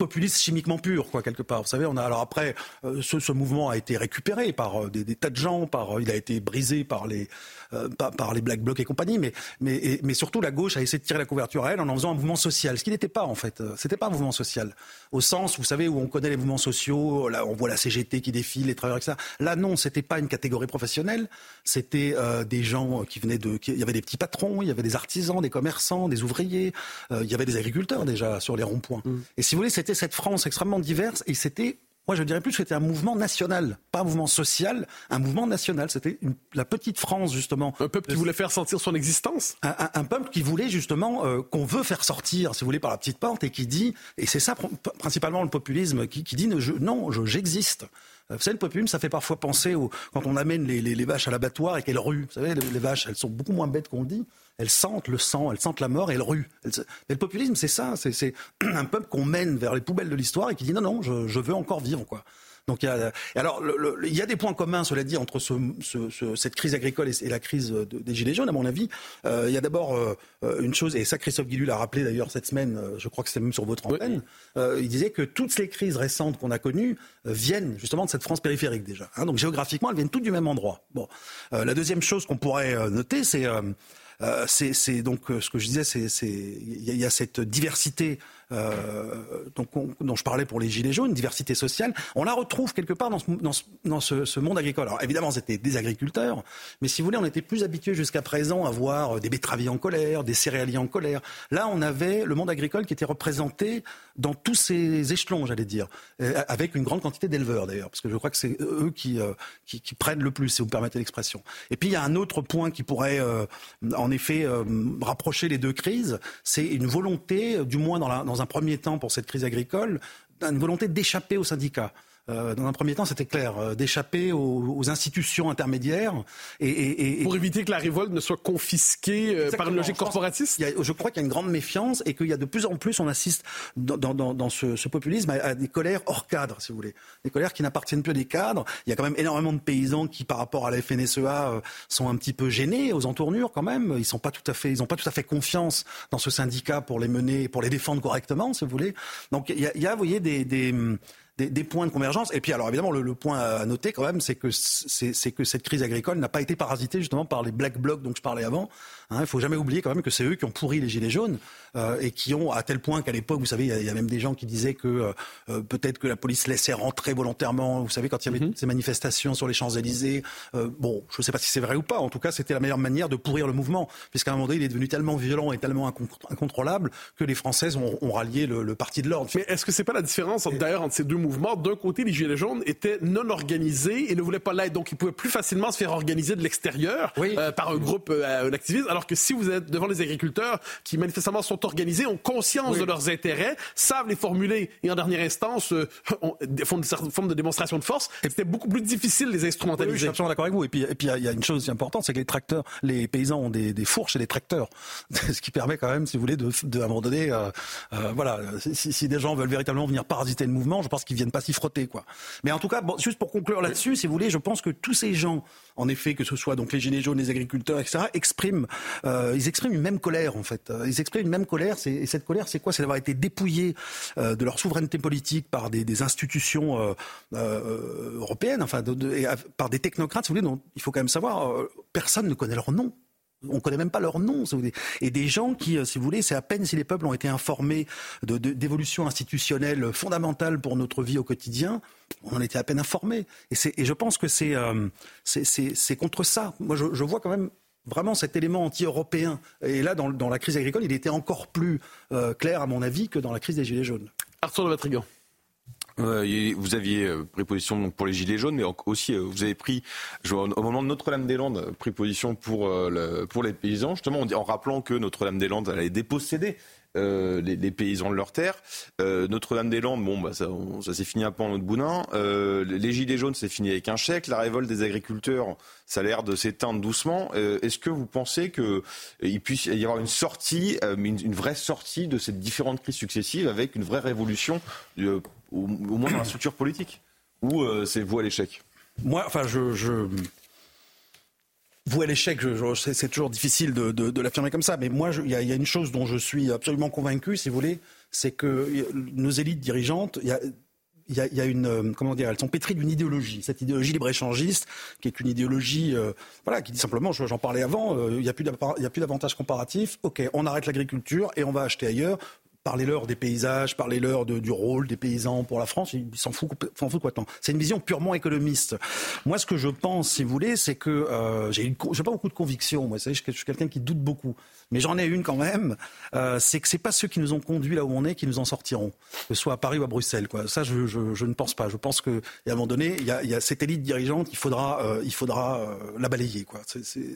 populiste chimiquement pur, quoi, quelque part. Vous savez, on a alors après euh, ce, ce, mouvement a été récupéré par euh, des, des, tas de gens, par euh, il a été brisé par les par, par, les Black Blocs et compagnie, mais mais mais surtout la gauche a essayé de tirer la couverture à elle en en faisant un mouvement social, ce qui n'était pas en fait. C'était pas un mouvement social au sens, vous savez, où on connaît les mouvements sociaux, là on voit la CGT qui défile, les travailleurs, etc. Là non, c'était pas une catégorie professionnelle, c'était des gens qui venaient de, il y avait des petits patrons, il y avait des artisans, des commerçants, des ouvriers, il y avait des agriculteurs déjà sur les ronds-points. Mmh. Et si vous voulez, c'était cette France extrêmement diverse et c'était moi, je dirais plus que c'était un mouvement national, pas un mouvement social, un mouvement national. C'était la petite France, justement. Un peuple qui voulait faire sentir son existence? Un, peuple qui voulait, justement, euh, qu'on veut faire sortir, si vous voulez, par la petite porte et qui dit, et c'est ça principalement le populisme, qui, dit non, j'existe. Vous savez, le populisme, ça fait parfois penser au, quand on amène les, les, les vaches à l'abattoir et qu'elles ruent. Vous savez, les, vaches, elles sont beaucoup moins bêtes qu'on le dit. Elles sentent le sang, elles sentent la mort et elles ruent. Mais le populisme, c'est ça. C'est [CLEARS THROAT] un peuple qu'on mène vers les poubelles de l'histoire et qui dit non, non, je, je veux encore vivre, quoi. Donc il y a, alors il y a des points communs, cela dit, entre ce, ce, cette crise agricole et, la crise des gilets jaunes, à mon avis. Euh, il y a d'abord euh, une chose, et ça Christophe Guillu l'a rappelé d'ailleurs cette semaine, euh, je crois que c'était même sur votre antenne. Euh, il disait que toutes les crises récentes qu'on a connues euh, viennent justement de cette France périphérique déjà. Hein, donc géographiquement, elles viennent toutes du même endroit. Bon, la deuxième chose qu'on pourrait noter, c'est c'est donc ce que je disais, il y, a cette diversité euh, dont je parlais pour les Gilets jaunes, diversité sociale, on la retrouve quelque part dans ce, monde agricole. Alors évidemment, c'était des agriculteurs, mais si vous voulez, on était plus habitués jusqu'à présent à voir des betteraviers en colère, des céréaliers en colère. Là, on avait le monde agricole qui était représenté dans tous ces échelons, j'allais dire, euh, avec une grande quantité d'éleveurs d'ailleurs, parce que je crois que c'est eux qui, euh, prennent le plus, si vous me permettez l'expression. Et puis il y a un autre point qui pourrait en effet rapprocher les deux crises, c'est une volonté, du moins dans un premier temps pour cette crise agricole, une volonté d'échapper aux syndicats. Euh, dans un premier temps, c'était clair, euh, d'échapper aux, institutions intermédiaires. Et, Pour éviter que la révolte ne soit confisquée euh, par une logique corporatiste Je crois qu'il y a une grande méfiance et qu'il y a de plus en plus, on assiste dans, ce, populisme à, des colères hors cadre, si vous voulez. Des colères qui n'appartiennent plus à des cadres. Il y a quand même énormément de paysans qui, par rapport à la FNSEA, sont un petit peu gênés aux entournures quand même. Ils n'ont pas tout à fait, pas tout à fait confiance dans ce syndicat pour les mener, pour les défendre correctement, si vous voulez. Donc il y a, vous voyez, des des, points de convergence. Et puis, alors évidemment, le, point à noter quand même, c'est que, c'est, que cette crise agricole n'a pas été parasitée justement par les black blocs dont je parlais avant. Hein, il ne faut jamais oublier quand même que c'est eux qui ont pourri les gilets jaunes euh, et qui ont, à tel point qu'à l'époque, vous savez, il y, a même des gens qui disaient que euh, euh, peut-être que la police laissait rentrer volontairement. Vous savez, quand il y avait mhm. ces manifestations sur les Champs-Élysées, bon, je ne sais pas si c'est vrai ou pas. En tout cas, c'était la meilleure manière de pourrir le mouvement, puisqu'à un moment donné, il est devenu tellement violent et tellement incontrôlable que les Françaises ont, rallié le, parti de l'ordre. Mais est-ce que c'est pas la différence, d'ailleurs, entre ces deux mouvements? D'un côté, les gilets jaunes étaient non organisés et ne voulaient pas l'être, donc ils pouvaient plus facilement se faire organiser de l'extérieur par un groupe d'activistes alors que si vous êtes devant les agriculteurs qui manifestement sont organisés, ont conscience de leurs intérêts, savent les formuler et en dernière instance euh, font une forme de démonstration de force, c'était beaucoup plus difficile de les instrumentaliser. Oui, je suis absolument d'accord avec vous. Et puis, il y a une chose importante, c'est que les tracteurs, les paysans ont des, fourches et des tracteurs, [LAUGHS] ce qui permet quand même, si vous voulez, de, de à un moment donné, euh, euh, voilà, si, des gens veulent véritablement venir parasiter le mouvement, je pense qu'ils viennent pas s'y frotter, quoi. Mais en tout cas, bon, juste pour conclure là-dessus, si vous voulez, je pense que tous ces gens, en effet, que ce soit donc les gilets jaunes, les agriculteurs, etc., expriment euh, ils expriment une même colère en fait. Euh, ils expriment une même colère. Et cette colère, c'est quoi? C'est d'avoir été dépouillés euh, de leur souveraineté politique par des, institutions européennes, enfin, par des technocrates. Si vous voulez, dont il faut quand même savoir, personne ne connaît leur nom. On ne connaît même pas leur nom. Et des gens qui, si vous voulez, c'est à peine si les peuples ont été informés d'évolutions institutionnelles fondamentales pour notre vie au quotidien, on en était à peine informés. Et, je pense que c'est c'est contre ça. Moi, je vois quand même vraiment cet élément anti-européen. Et là, dans, la crise agricole, il était encore plus euh, clair, à mon avis, que dans la crise des Gilets jaunes. Arthur de Vatrigan. vous aviez euh, pris position pour les gilets jaunes, mais aussi euh, vous avez pris, au moment de Notre-Dame-des-Landes, pris position pour, pour les paysans, justement en rappelant que Notre-Dame-des-Landes allait déposséder euh, les, paysans de leur terre. Euh, Notre-Dame-des-Landes, bon, bah, ça, s'est fini un peu en autre boudin. Euh, les Gilets jaunes, c'est fini avec un chèque. La révolte des agriculteurs, ça a l'air de s'éteindre doucement. Est-ce que vous pensez qu'il puisse y avoir une sortie, une, vraie sortie de ces différentes crises successives avec une vraie révolution, au, moins dans la structure politique? Ou c'est vous à l'échec? Moi, enfin, je vous à l'échec, c'est toujours difficile de, l'affirmer comme ça, mais moi, il y, a une chose dont je suis absolument convaincu, si vous voulez, c'est que nos élites dirigeantes, il y a, une, euh, comment dire, elles sont pétries d'une idéologie, cette idéologie libre-échangiste, qui est une idéologie, euh, voilà, qui dit simplement, j'en parlais avant, euh, il n'y a plus d'avantages comparatifs. Ok, on arrête l'agriculture et on va acheter ailleurs. Parlez-leur des paysages, parlez-leur du rôle des paysans pour la France, ils s'en foutent, s'en foutent tant. C'est une vision purement économiste. Moi, ce que je pense, si vous voulez, c'est que euh, j'ai pas beaucoup de convictions. Moi, je suis quelqu'un qui doute beaucoup mais j'en ai une quand même, euh, c'est que c'est pas ceux qui nous ont conduits là où on est qui nous en sortiront, que ce soit à Paris ou à Bruxelles. Ça, je, ne pense pas. Je pense qu'à un moment donné, il y a, cette élite dirigeante, il faudra, euh, il faudra euh, la balayer.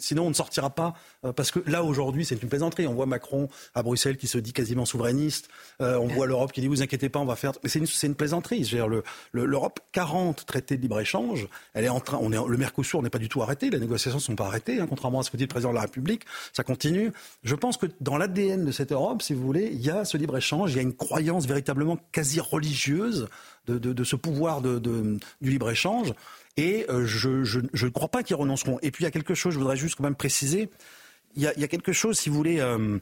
Sinon, on ne sortira pas, parce que là, aujourd'hui, c'est une plaisanterie. On voit Macron à Bruxelles qui se dit quasiment souverainiste. on voit l'Europe qui dit, vous inquiétez pas, on va faire... Mais c'est une, une, plaisanterie. L'Europe, 40 traités de libre-échange, elle est en train... On est, le Mercosur n'est pas du tout arrêté, les négociations ne sont pas arrêtées, hein, contrairement à ce que dit le président de la République. Ça continue je pense que dans l'ADN de cette Europe, si vous voulez, il y a ce libre-échange, il y a une croyance véritablement quasi religieuse de, ce pouvoir du libre-échange. Et euh, je ne crois pas qu'ils renonceront. Et puis il y a quelque chose, je voudrais juste quand même préciser, il y a, quelque chose, si vous voulez, euh,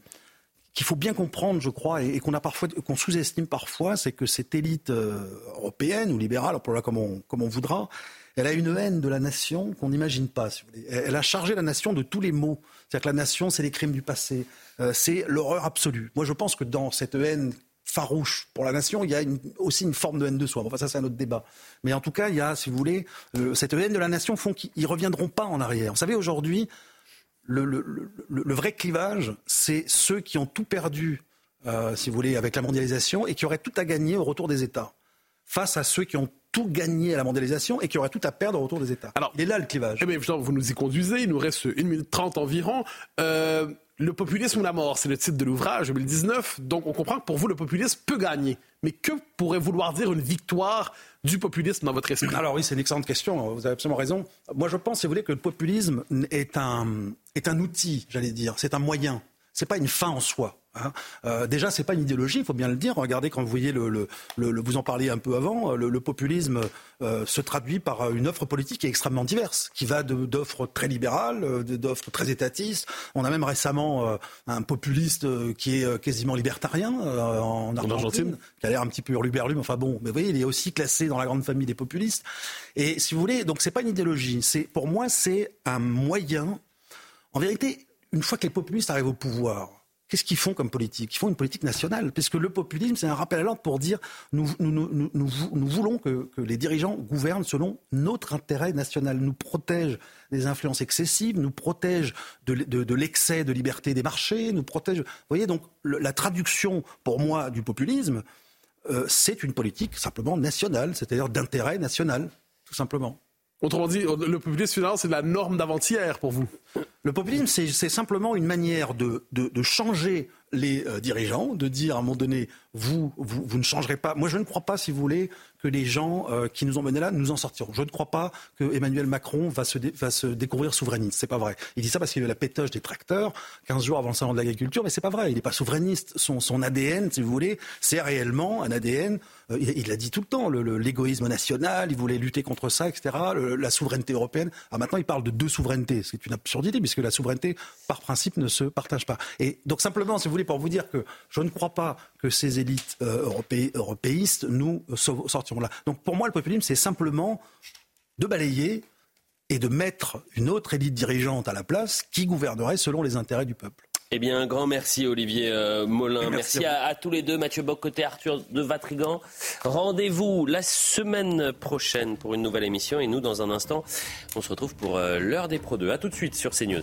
qu'il faut bien comprendre, je crois, et, qu'on sous-estime parfois, c'est que cette élite euh, européenne ou libérale, pour là comme on, comme on voudra, elle a une haine de la nation qu'on n'imagine pas. Elle a chargé la nation de tous les maux. C'est-à-dire que la nation, c'est les crimes du passé, euh, c'est l'horreur absolue. Moi, je pense que dans cette haine farouche pour la nation, il y a aussi une forme de haine de soi. Enfin, ça, c'est un autre débat. Mais en tout cas, il y a, si vous voulez, euh, cette haine de la nation font qu'ils ne reviendront pas en arrière. Vous savez, aujourd'hui, le, vrai clivage, c'est ceux qui ont tout perdu, euh, si vous voulez, avec la mondialisation et qui auraient tout à gagner au retour des États, face à ceux qui ont tout gagner à la mondialisation et qui aurait tout à perdre au retour des États. Alors, il est là le clivage. Eh vous nous y conduisez, il nous reste une minute trente environ. Euh, le populisme ou la mort, c'est le titre de l'ouvrage 2019. Donc on comprend que pour vous, le populisme peut gagner. Mais que pourrait vouloir dire une victoire du populisme dans votre esprit? Alors oui, c'est une excellente question. Vous avez absolument raison. Moi, je pense, si vous voulez, que le populisme est un, est un outil, j'allais dire. C'est un moyen. C'est pas une fin en soi. Hein. Euh, déjà, c'est pas une idéologie, il faut bien le dire. Regardez quand vous voyez le, vous en parliez un peu avant, le, populisme euh, se traduit par une offre politique qui est extrêmement diverse, qui va d'offres très libérales, euh, d'offres très étatistes. On a même récemment un populiste qui est quasiment libertarien en Argentine, qui a l'air un petit peu hurluberlu, mais enfin bon, mais vous voyez, il est aussi classé dans la grande famille des populistes. Et si vous voulez, donc c'est pas une idéologie. C'est pour moi, c'est un moyen. En vérité, une fois que les populistes arrivent au pouvoir Qu'est-ce qu'ils font comme politique? Ils font une politique nationale, puisque le populisme, c'est un rappel à l'ordre pour dire nous, voulons que, les dirigeants gouvernent selon notre intérêt national, nous protègent des influences excessives, nous protègent de, l'excès de liberté des marchés, nous protègent. Vous voyez, donc la traduction, pour moi, du populisme, euh, c'est une politique simplement nationale, c'est-à-dire d'intérêt national, tout simplement. Autrement dit, le populisme, finalement, c'est la norme d'avant-hier pour vous. Le populisme, c'est simplement une manière de, de, changer les euh, dirigeants, de dire à un moment donné, vous, vous, vous, ne changerez pas. Moi, je ne crois pas, si vous voulez, que les gens euh, qui nous ont menés là nous en sortiront. Je ne crois pas que Emmanuel Macron va se, va se découvrir souverainiste. C'est pas vrai. Il dit ça parce qu'il a la pétoche des tracteurs 15 jours avant le salon de l'agriculture, mais c'est pas vrai. Il n'est pas souverainiste. Son, son ADN, si vous voulez, c'est réellement un ADN. Euh, il l'a dit tout le temps. L'égoïsme national, il voulait lutter contre ça, etc. la souveraineté européenne. Ah, maintenant, il parle de deux souverainetés, ce qui est une absurdité puisque la souveraineté, par principe, ne se partage pas. Et donc simplement, si vous voulez, pour vous dire que je ne crois pas que ces élites euh, européistes nous sortiront là. Donc pour moi, le populisme, c'est simplement de balayer et de mettre une autre élite dirigeante à la place qui gouvernerait selon les intérêts du peuple. Eh bien, un grand merci Olivier euh, Molin. Merci, à, tous les deux, Mathieu Bocoté, Arthur de Vatrigan. Rendez-vous la semaine prochaine pour une nouvelle émission. Et nous, dans un instant, on se retrouve pour euh, l'heure des Pro 2. A tout de suite sur CNews.